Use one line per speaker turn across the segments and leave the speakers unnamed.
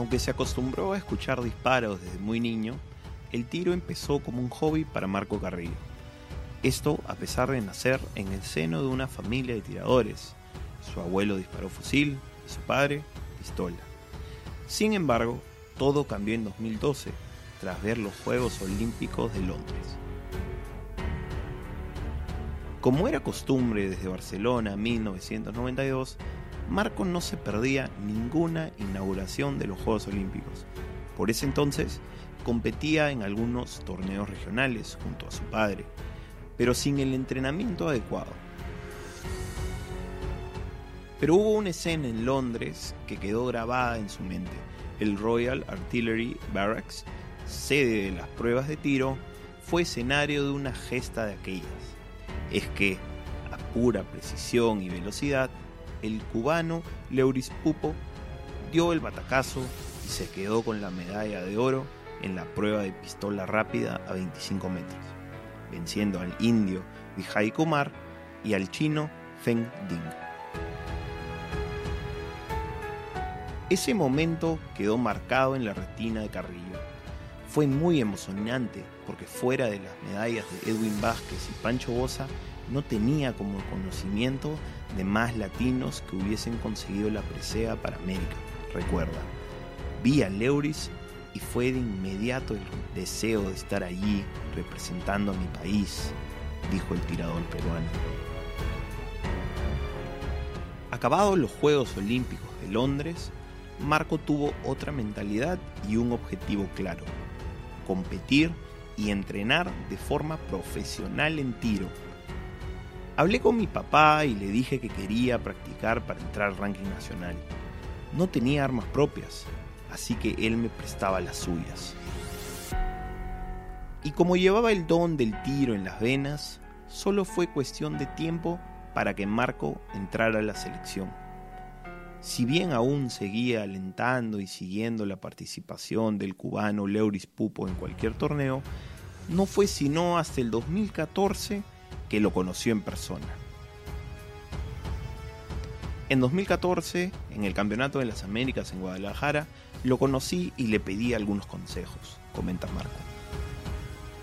Aunque se acostumbró a escuchar disparos desde muy niño, el tiro empezó como un hobby para Marco Carrillo. Esto a pesar de nacer en el seno de una familia de tiradores. Su abuelo disparó fusil y su padre pistola. Sin embargo, todo cambió en 2012, tras ver los Juegos Olímpicos de Londres. Como era costumbre desde Barcelona 1992, Marco no se perdía ninguna inauguración de los Juegos Olímpicos. Por ese entonces, competía en algunos torneos regionales junto a su padre, pero sin el entrenamiento adecuado. Pero hubo una escena en Londres que quedó grabada en su mente. El Royal Artillery Barracks, sede de las pruebas de tiro, fue escenario de una gesta de aquellas. Es que, a pura precisión y velocidad, el cubano Leuris Pupo dio el batacazo y se quedó con la medalla de oro en la prueba de pistola rápida a 25 metros, venciendo al indio Vijay Kumar y al chino Feng Ding. Ese momento quedó marcado en la retina de Carrillo. Fue muy emocionante porque fuera de las medallas de Edwin Vázquez y Pancho Bosa, no tenía como conocimiento de más latinos que hubiesen conseguido la presea para América. Recuerda, vi a Leuris y fue de inmediato el deseo de estar allí representando a mi país, dijo el tirador peruano. Acabados los Juegos Olímpicos de Londres, Marco tuvo otra mentalidad y un objetivo claro, competir y entrenar de forma profesional en tiro Hablé con mi papá y le dije que quería practicar para entrar al ranking nacional. No tenía armas propias, así que él me prestaba las suyas. Y como llevaba el don del tiro en las venas, solo fue cuestión de tiempo para que Marco entrara a la selección. Si bien aún seguía alentando y siguiendo la participación del cubano Leuris Pupo en cualquier torneo, no fue sino hasta el 2014 que lo conoció en persona. En 2014, en el Campeonato de las Américas en Guadalajara, lo conocí y le pedí algunos consejos, comenta Marco.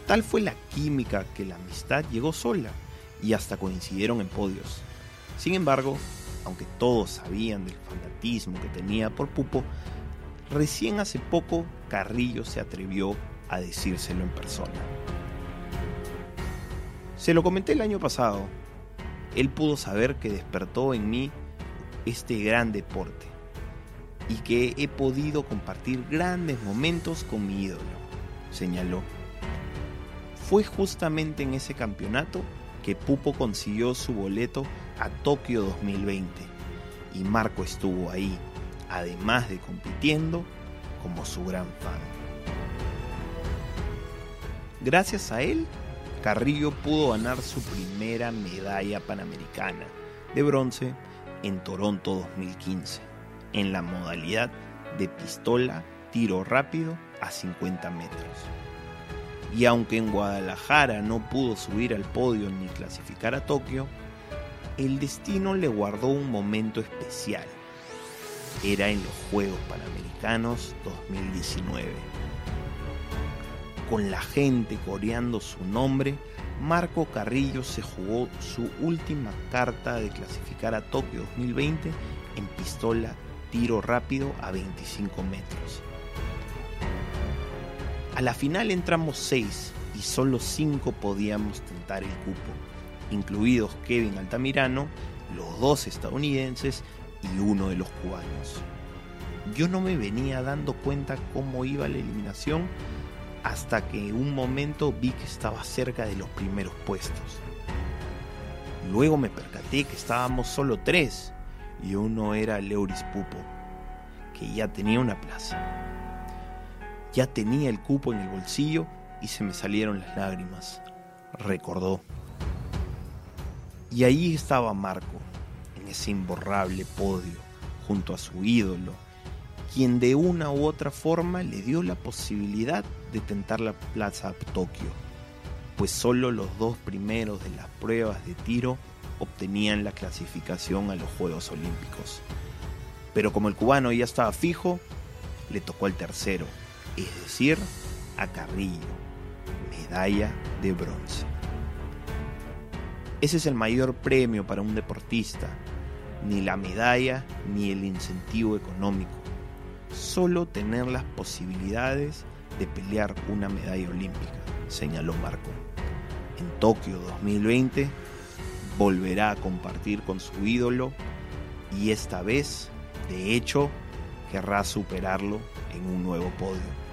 Tal fue la química que la amistad llegó sola y hasta coincidieron en podios. Sin embargo, aunque todos sabían del fanatismo que tenía por Pupo, recién hace poco Carrillo se atrevió a decírselo en persona. Se lo comenté el año pasado. Él pudo saber que despertó en mí este gran deporte y que he podido compartir grandes momentos con mi ídolo, señaló. Fue justamente en ese campeonato que Pupo consiguió su boleto a Tokio 2020 y Marco estuvo ahí, además de compitiendo como su gran fan. Gracias a él, Carrillo pudo ganar su primera medalla panamericana de bronce en Toronto 2015, en la modalidad de pistola tiro rápido a 50 metros. Y aunque en Guadalajara no pudo subir al podio ni clasificar a Tokio, el destino le guardó un momento especial. Era en los Juegos Panamericanos 2019 con la gente coreando su nombre, Marco Carrillo se jugó su última carta de clasificar a Tokio 2020 en pistola tiro rápido a 25 metros. A la final entramos 6 y solo 5 podíamos tentar el cupo, incluidos Kevin Altamirano, los dos estadounidenses y uno de los cubanos. Yo no me venía dando cuenta cómo iba la eliminación hasta que un momento vi que estaba cerca de los primeros puestos. Luego me percaté que estábamos solo tres y uno era Leuris Pupo, que ya tenía una plaza. Ya tenía el cupo en el bolsillo y se me salieron las lágrimas, recordó. Y ahí estaba Marco, en ese imborrable podio, junto a su ídolo, quien de una u otra forma le dio la posibilidad de tentar la plaza Tokio, pues solo los dos primeros de las pruebas de tiro obtenían la clasificación a los Juegos Olímpicos. Pero como el cubano ya estaba fijo, le tocó al tercero, es decir, a Carrillo, medalla de bronce. Ese es el mayor premio para un deportista, ni la medalla ni el incentivo económico, solo tener las posibilidades de pelear una medalla olímpica, señaló Marco. En Tokio 2020 volverá a compartir con su ídolo y esta vez, de hecho, querrá superarlo en un nuevo podio.